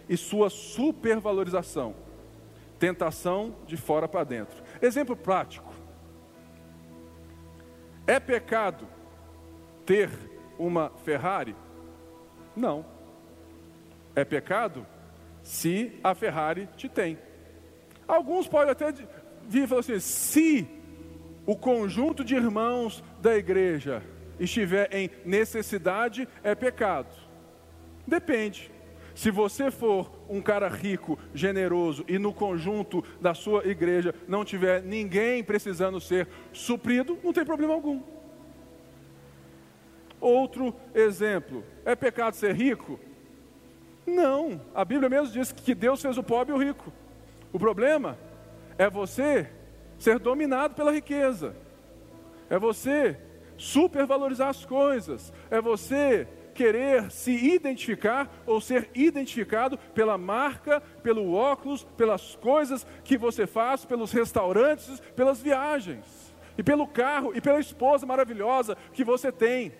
e sua supervalorização. Tentação de fora para dentro. Exemplo prático. É pecado ter uma Ferrari? Não é pecado se a Ferrari te tem. Alguns podem até vir e falar assim: se o conjunto de irmãos da igreja estiver em necessidade, é pecado. Depende. Se você for um cara rico, generoso e no conjunto da sua igreja não tiver ninguém precisando ser suprido, não tem problema algum. Outro exemplo: é pecado ser rico? Não, a Bíblia mesmo diz que Deus fez o pobre e o rico. O problema é você ser dominado pela riqueza, é você supervalorizar as coisas, é você querer se identificar ou ser identificado pela marca, pelo óculos, pelas coisas que você faz, pelos restaurantes, pelas viagens, e pelo carro e pela esposa maravilhosa que você tem,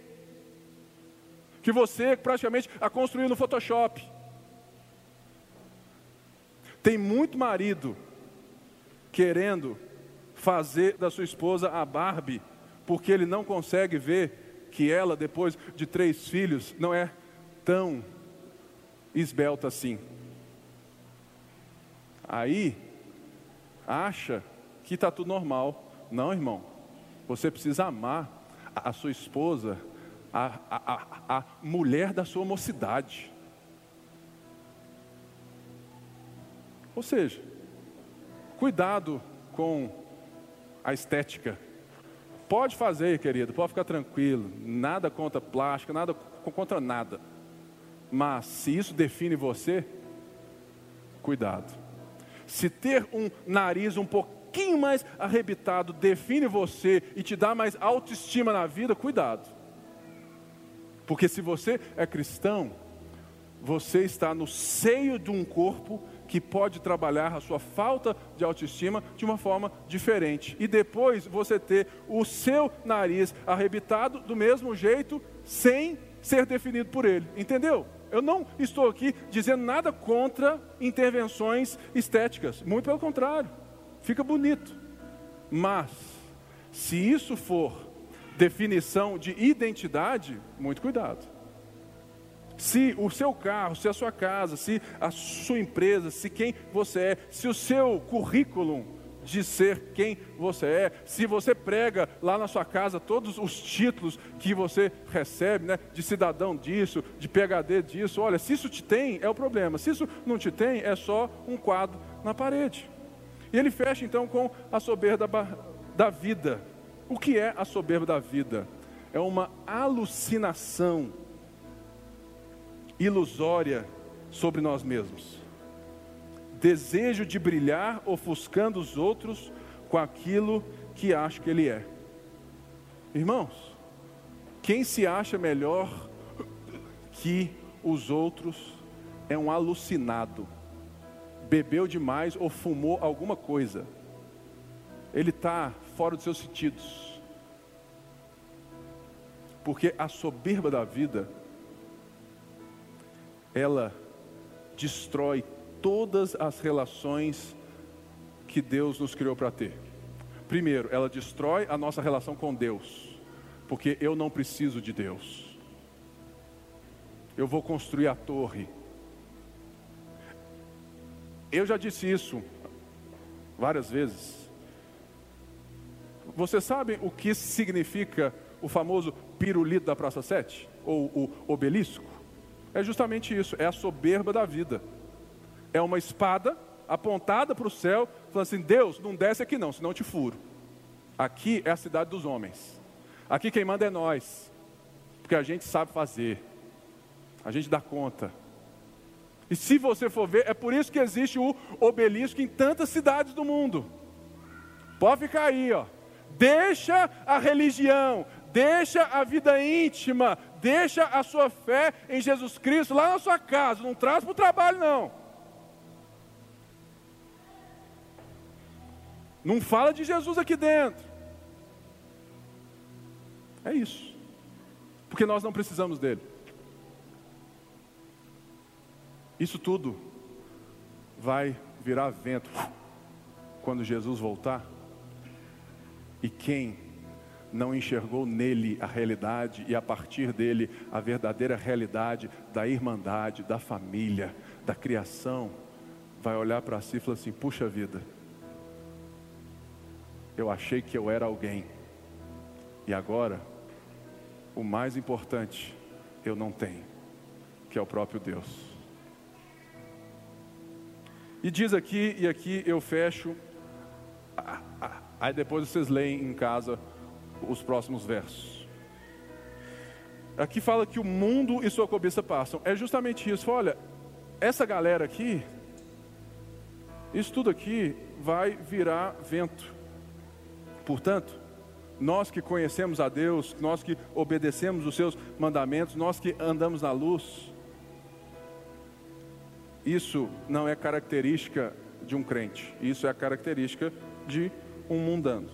que você praticamente a construiu no Photoshop. Tem muito marido querendo fazer da sua esposa a Barbie, porque ele não consegue ver que ela, depois de três filhos, não é tão esbelta assim. Aí, acha que está tudo normal. Não, irmão. Você precisa amar a, sua esposa, a, a, a, a mulher da sua mocidade. Ou seja, cuidado com a estética. Pode fazer, querido, pode ficar tranquilo. Nada contra plástico, nada contra nada. Mas se isso define você, cuidado. Se ter um nariz um pouquinho mais arrebitado define você e te dá mais autoestima na vida, cuidado. Porque se você é cristão, você está no seio de um corpo que pode trabalhar a sua falta de autoestima de uma forma diferente. E depois você ter o seu nariz arrebitado do mesmo jeito, sem ser definido por ele. Entendeu? Eu não estou aqui dizendo nada contra intervenções estéticas, muito pelo contrário, fica bonito. Mas, se isso for definição de identidade, muito cuidado. Se o seu carro, se a sua casa, se a sua empresa, se quem você é, se o seu currículo de ser quem você é, se você prega lá na sua casa todos os títulos que você recebe, né, de cidadão disso, de PhD disso, olha, se isso te tem, é o problema, se isso não te tem, é só um quadro na parede. E ele fecha então com a soberba da vida. O que é a soberba da vida? É uma alucinação ilusória sobre nós mesmos. Desejo de brilhar ofuscando os outros com aquilo que acho que ele é. Irmãos, quem se acha melhor que os outros é um alucinado. Bebeu demais ou fumou alguma coisa. Ele está fora dos seus sentidos. Porque a soberba da vida ela destrói todas as relações que Deus nos criou para ter. Primeiro, ela destrói a nossa relação com Deus, porque eu não preciso de Deus. Eu vou construir a torre. Eu já disse isso várias vezes. Você sabe o que significa o famoso pirulito da Praça 7? Ou o obelisco? É justamente isso: é a soberba da vida. É uma espada apontada para o céu, falando assim: Deus, não desce aqui não, senão eu te furo. Aqui é a cidade dos homens. Aqui quem manda é nós, porque a gente sabe fazer, a gente dá conta. E se você for ver, é por isso que existe o obelisco em tantas cidades do mundo. Pode ficar aí, ó. Deixa a religião, deixa a vida íntima, deixa a sua fé em Jesus Cristo lá na sua casa, não traz para o trabalho, não. Não fala de Jesus aqui dentro. É isso. Porque nós não precisamos dele. Isso tudo vai virar vento quando Jesus voltar. E quem não enxergou nele a realidade e a partir dele a verdadeira realidade da irmandade, da família, da criação, vai olhar para si e falar assim: puxa vida, eu achei que eu era alguém, e agora, o mais importante, eu não tenho, que é o próprio Deus. E diz aqui, e aqui eu fecho, aí depois vocês leem em casa os próximos versos. Aqui fala que o mundo e sua cobiça passam. É justamente isso. Olha, essa galera aqui, isso tudo aqui vai virar vento. Portanto, nós que conhecemos a Deus, nós que obedecemos os seus mandamentos, nós que andamos na luz, isso não é característica de um crente, isso é característica de um mundano.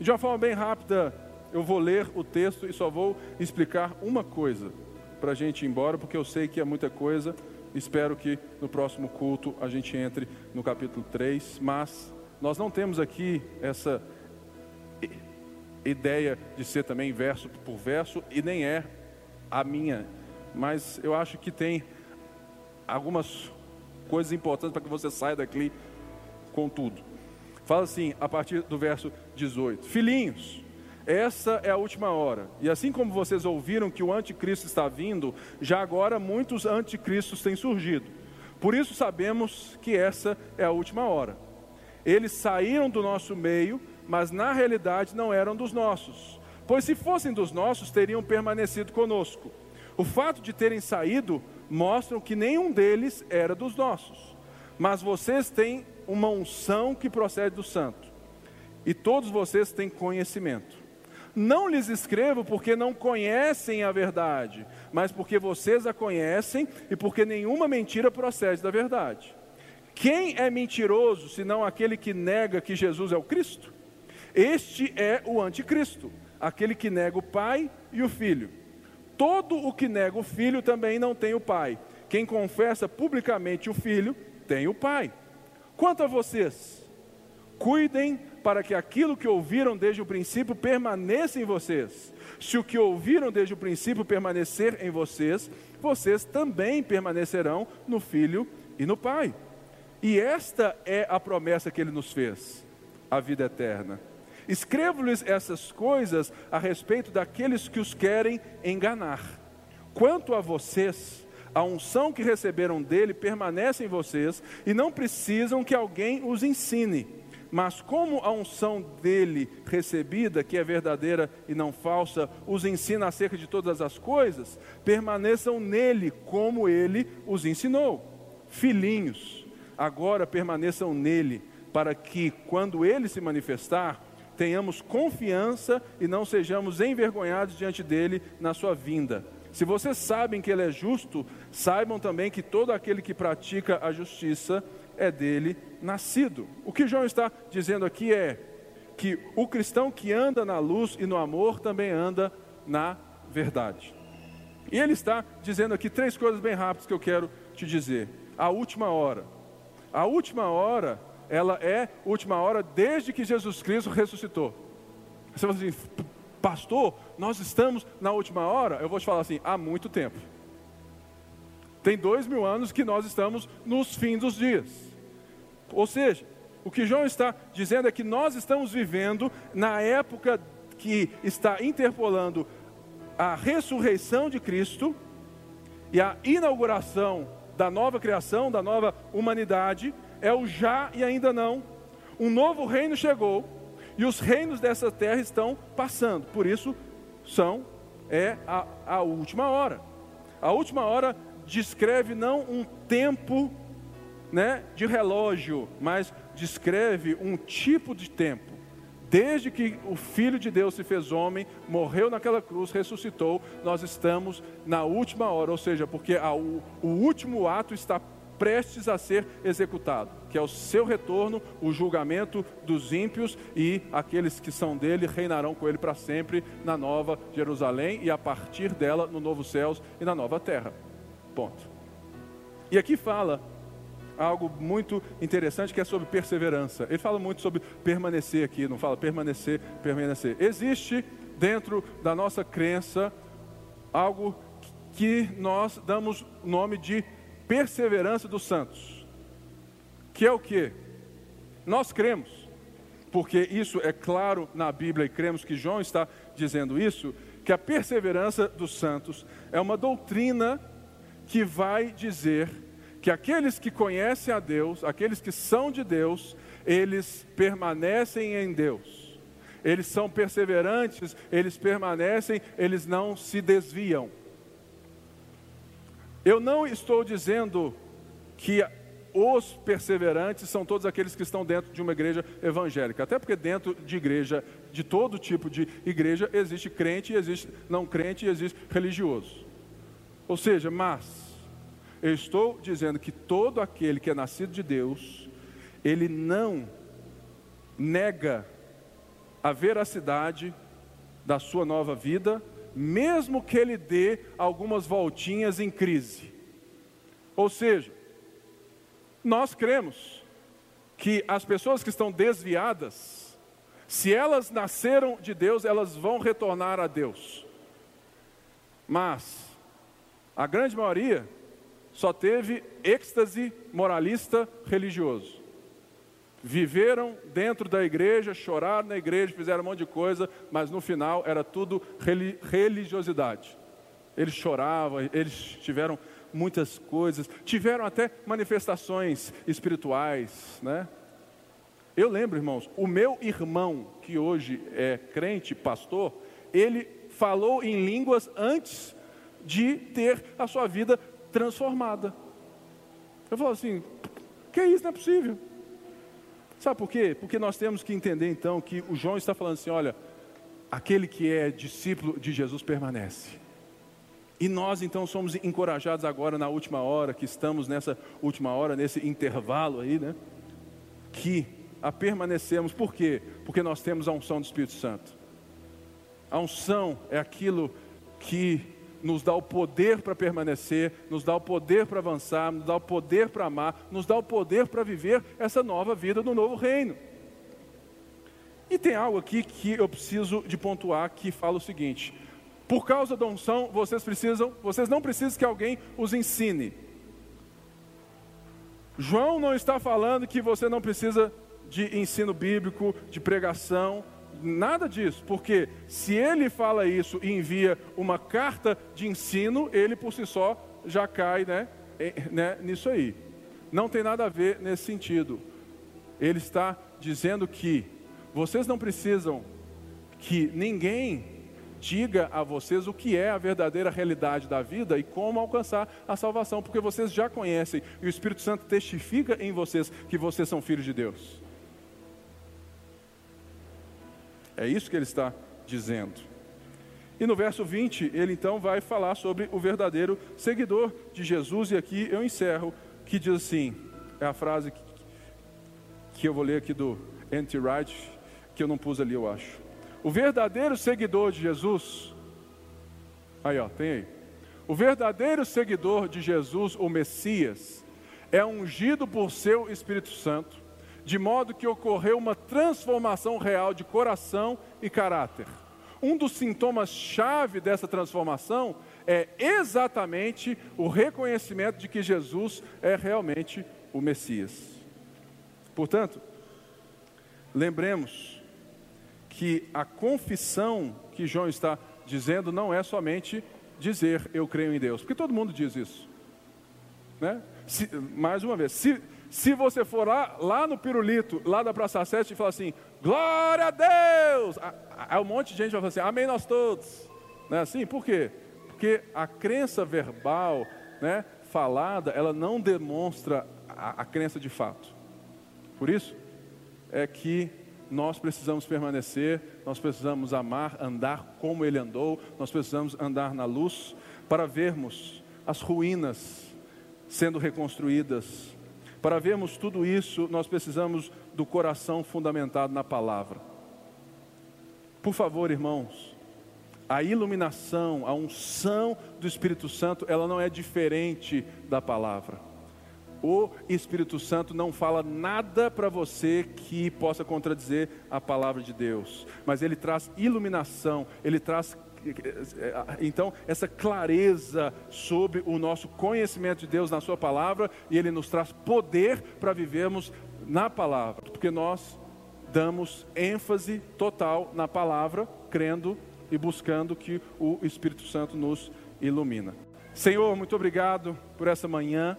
De uma forma bem rápida, eu vou ler o texto e só vou explicar uma coisa para a gente ir embora, porque eu sei que é muita coisa. Espero que no próximo culto a gente entre no capítulo 3, mas nós não temos aqui essa ideia de ser também verso por verso, e nem é a minha, mas eu acho que tem algumas coisas importantes para que você saia daqui com tudo. Fala assim, a partir do verso 18: Filhinhos, essa é a última hora. E assim como vocês ouviram que o anticristo está vindo, já agora muitos anticristos têm surgido. Por isso sabemos que essa é a última hora. Eles saíram do nosso meio, mas na realidade não eram dos nossos. Pois se fossem dos nossos, teriam permanecido conosco. O fato de terem saído mostra que nenhum deles era dos nossos. Mas vocês têm uma unção que procede do santo. E todos vocês têm conhecimento. Não lhes escrevo porque não conhecem a verdade, mas porque vocês a conhecem e porque nenhuma mentira procede da verdade. Quem é mentiroso senão aquele que nega que Jesus é o Cristo? Este é o anticristo, aquele que nega o Pai e o Filho. Todo o que nega o Filho também não tem o Pai. Quem confessa publicamente o Filho tem o Pai. Quanto a vocês, cuidem para que aquilo que ouviram desde o princípio permaneça em vocês. Se o que ouviram desde o princípio permanecer em vocês, vocês também permanecerão no Filho e no Pai. E esta é a promessa que ele nos fez: a vida eterna. Escrevo-lhes essas coisas a respeito daqueles que os querem enganar. Quanto a vocês, a unção que receberam dele permanece em vocês e não precisam que alguém os ensine. Mas como a unção dele recebida, que é verdadeira e não falsa, os ensina acerca de todas as coisas, permaneçam nele como ele os ensinou. Filhinhos, agora permaneçam nele, para que, quando ele se manifestar, tenhamos confiança e não sejamos envergonhados diante dele na sua vinda. Se vocês sabem que ele é justo, saibam também que todo aquele que pratica a justiça é dele nascido. O que João está dizendo aqui é que o cristão que anda na luz e no amor também anda na verdade. E ele está dizendo aqui três coisas bem rápidas que eu quero te dizer. A última hora. A última hora, ela é última hora desde que Jesus Cristo ressuscitou. Você fala assim, pastor, nós estamos na última hora. Eu vou te falar assim, há muito tempo. Tem dois mil anos que nós estamos nos fins dos dias. Ou seja, o que João está dizendo é que nós estamos vivendo na época que está interpolando a ressurreição de Cristo e a inauguração da nova criação, da nova humanidade, é o já e ainda não. Um novo reino chegou e os reinos dessa terra estão passando. Por isso, são é a, a última hora. A última hora descreve não um tempo né, de relógio, mas descreve um tipo de tempo. Desde que o Filho de Deus se fez homem, morreu naquela cruz, ressuscitou, nós estamos na última hora, ou seja, porque a, o, o último ato está prestes a ser executado, que é o seu retorno, o julgamento dos ímpios e aqueles que são dele reinarão com ele para sempre na nova Jerusalém e a partir dela no novo céus e na nova terra. Ponto. E aqui fala algo muito interessante que é sobre perseverança. Ele fala muito sobre permanecer aqui, não fala permanecer, permanecer. Existe dentro da nossa crença algo que nós damos o nome de perseverança dos santos. Que é o que? Nós cremos, porque isso é claro na Bíblia e cremos que João está dizendo isso, que a perseverança dos santos é uma doutrina que vai dizer que aqueles que conhecem a Deus, aqueles que são de Deus, eles permanecem em Deus. Eles são perseverantes, eles permanecem, eles não se desviam. Eu não estou dizendo que os perseverantes são todos aqueles que estão dentro de uma igreja evangélica, até porque dentro de igreja, de todo tipo de igreja, existe crente, existe não crente e existe religioso. Ou seja, mas eu estou dizendo que todo aquele que é nascido de Deus, ele não nega a veracidade da sua nova vida, mesmo que ele dê algumas voltinhas em crise. Ou seja, nós cremos que as pessoas que estão desviadas, se elas nasceram de Deus, elas vão retornar a Deus. Mas a grande maioria só teve êxtase moralista religioso. Viveram dentro da igreja, choraram na igreja, fizeram um monte de coisa, mas no final era tudo religiosidade. Eles choravam, eles tiveram muitas coisas, tiveram até manifestações espirituais, né? Eu lembro, irmãos, o meu irmão, que hoje é crente, pastor, ele falou em línguas antes de ter a sua vida transformada. Eu falo assim: que isso não é possível? Sabe por quê? Porque nós temos que entender então que o João está falando assim: olha, aquele que é discípulo de Jesus permanece. E nós então somos encorajados agora na última hora, que estamos nessa última hora, nesse intervalo aí, né? Que a permanecemos, por quê? Porque nós temos a unção do Espírito Santo. A unção é aquilo que nos dá o poder para permanecer, nos dá o poder para avançar, nos dá o poder para amar, nos dá o poder para viver essa nova vida no novo reino. E tem algo aqui que eu preciso de pontuar que fala o seguinte: por causa da unção, vocês precisam, vocês não precisam que alguém os ensine. João não está falando que você não precisa de ensino bíblico, de pregação, nada disso, porque se ele fala isso e envia uma carta de ensino, ele por si só já cai né, né, nisso aí. Não tem nada a ver nesse sentido. Ele está dizendo que vocês não precisam que ninguém diga a vocês o que é a verdadeira realidade da vida e como alcançar a salvação, porque vocês já conhecem e o Espírito Santo testifica em vocês que vocês são filhos de Deus. É isso que ele está dizendo. E no verso 20, ele então vai falar sobre o verdadeiro seguidor de Jesus, e aqui eu encerro, que diz assim: é a frase que, que eu vou ler aqui do Anti-Wright, que eu não pus ali, eu acho. O verdadeiro seguidor de Jesus, aí ó, tem aí. O verdadeiro seguidor de Jesus, o Messias, é ungido por seu Espírito Santo de modo que ocorreu uma transformação real de coração e caráter. Um dos sintomas-chave dessa transformação é exatamente o reconhecimento de que Jesus é realmente o Messias. Portanto, lembremos que a confissão que João está dizendo não é somente dizer eu creio em Deus, porque todo mundo diz isso. Né? Se, mais uma vez, se, se você for lá, lá no pirulito, lá da Praça 7 e falar assim, glória a Deus, aí um monte de gente vai falar assim, amém nós todos. Não é assim? Por quê? Porque a crença verbal, né, falada, ela não demonstra a, a crença de fato. Por isso é que nós precisamos permanecer, nós precisamos amar, andar como ele andou, nós precisamos andar na luz para vermos as ruínas sendo reconstruídas. Para vermos tudo isso, nós precisamos do coração fundamentado na palavra. Por favor, irmãos, a iluminação, a unção do Espírito Santo, ela não é diferente da palavra. O Espírito Santo não fala nada para você que possa contradizer a palavra de Deus, mas ele traz iluminação, ele traz então essa clareza sobre o nosso conhecimento de Deus na sua palavra e ele nos traz poder para vivermos na palavra, porque nós damos ênfase total na palavra, crendo e buscando que o Espírito Santo nos ilumina. Senhor, muito obrigado por essa manhã.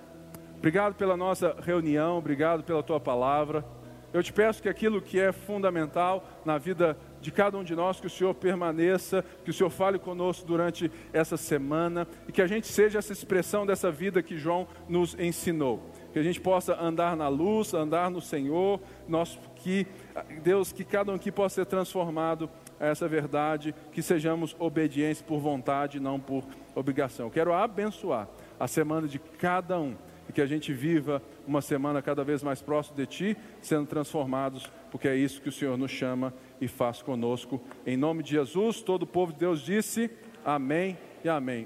Obrigado pela nossa reunião, obrigado pela tua palavra. Eu te peço que aquilo que é fundamental na vida de cada um de nós, que o Senhor permaneça, que o Senhor fale conosco durante essa semana e que a gente seja essa expressão dessa vida que João nos ensinou. Que a gente possa andar na luz, andar no Senhor, nós, que Deus, que cada um aqui possa ser transformado a essa verdade, que sejamos obedientes por vontade, não por obrigação. Eu quero abençoar a semana de cada um e que a gente viva uma semana cada vez mais próximo de Ti, sendo transformados, porque é isso que o Senhor nos chama e faz conosco. Em nome de Jesus, todo o povo de Deus disse amém e amém.